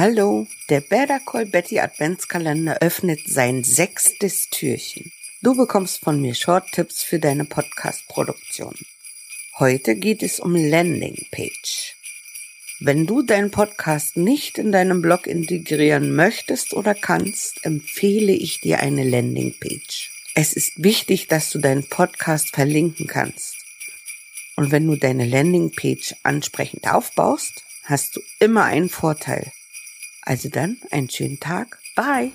Hallo, der Better Call Betty Adventskalender öffnet sein sechstes Türchen. Du bekommst von mir Short-Tipps für deine Podcast-Produktion. Heute geht es um Landingpage. Wenn du deinen Podcast nicht in deinem Blog integrieren möchtest oder kannst, empfehle ich dir eine Landingpage. Es ist wichtig, dass du deinen Podcast verlinken kannst. Und wenn du deine Landingpage ansprechend aufbaust, hast du immer einen Vorteil. Also dann einen schönen Tag. Bye.